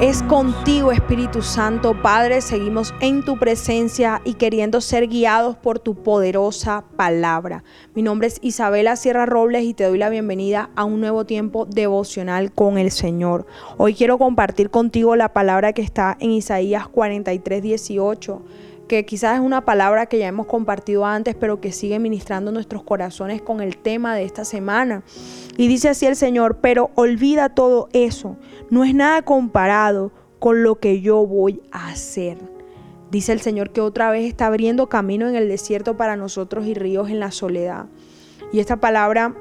Es contigo, Espíritu Santo, Padre, seguimos en tu presencia y queriendo ser guiados por tu poderosa palabra. Mi nombre es Isabela Sierra Robles y te doy la bienvenida a un nuevo tiempo devocional con el Señor. Hoy quiero compartir contigo la palabra que está en Isaías 43, 18 que quizás es una palabra que ya hemos compartido antes, pero que sigue ministrando nuestros corazones con el tema de esta semana. Y dice así el Señor, pero olvida todo eso, no es nada comparado con lo que yo voy a hacer. Dice el Señor que otra vez está abriendo camino en el desierto para nosotros y ríos en la soledad. Y esta palabra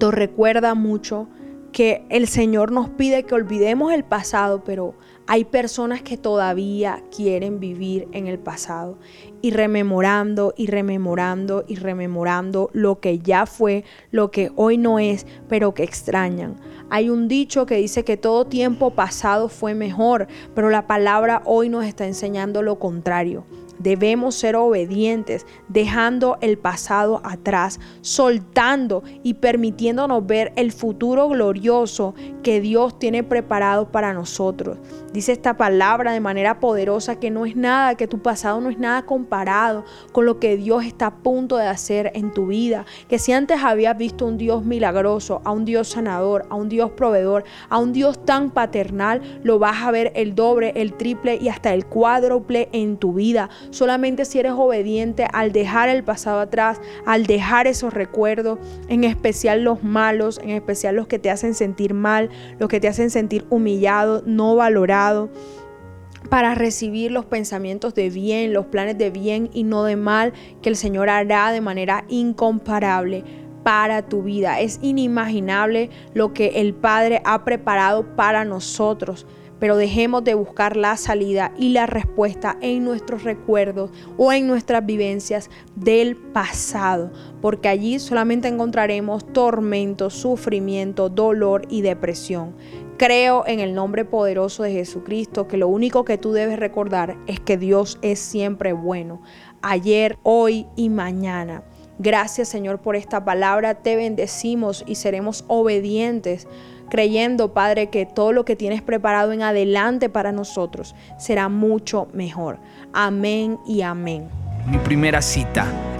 nos recuerda mucho que el Señor nos pide que olvidemos el pasado, pero hay personas que todavía quieren vivir en el pasado y rememorando y rememorando y rememorando lo que ya fue, lo que hoy no es, pero que extrañan. Hay un dicho que dice que todo tiempo pasado fue mejor, pero la palabra hoy nos está enseñando lo contrario. Debemos ser obedientes, dejando el pasado atrás, soltando y permitiéndonos ver el futuro glorioso que Dios tiene preparado para nosotros. Dice esta palabra de manera poderosa que no es nada, que tu pasado no es nada comparado con lo que Dios está a punto de hacer en tu vida. Que si antes habías visto un Dios milagroso, a un Dios sanador, a un Dios proveedor, a un Dios tan paternal, lo vas a ver el doble, el triple y hasta el cuádruple en tu vida solamente si eres obediente al dejar el pasado atrás, al dejar esos recuerdos, en especial los malos, en especial los que te hacen sentir mal, los que te hacen sentir humillado, no valorado para recibir los pensamientos de bien, los planes de bien y no de mal que el Señor hará de manera incomparable para tu vida. Es inimaginable lo que el Padre ha preparado para nosotros pero dejemos de buscar la salida y la respuesta en nuestros recuerdos o en nuestras vivencias del pasado, porque allí solamente encontraremos tormento, sufrimiento, dolor y depresión. Creo en el nombre poderoso de Jesucristo que lo único que tú debes recordar es que Dios es siempre bueno, ayer, hoy y mañana. Gracias Señor por esta palabra, te bendecimos y seremos obedientes creyendo, Padre, que todo lo que tienes preparado en adelante para nosotros será mucho mejor. Amén y amén. Mi primera cita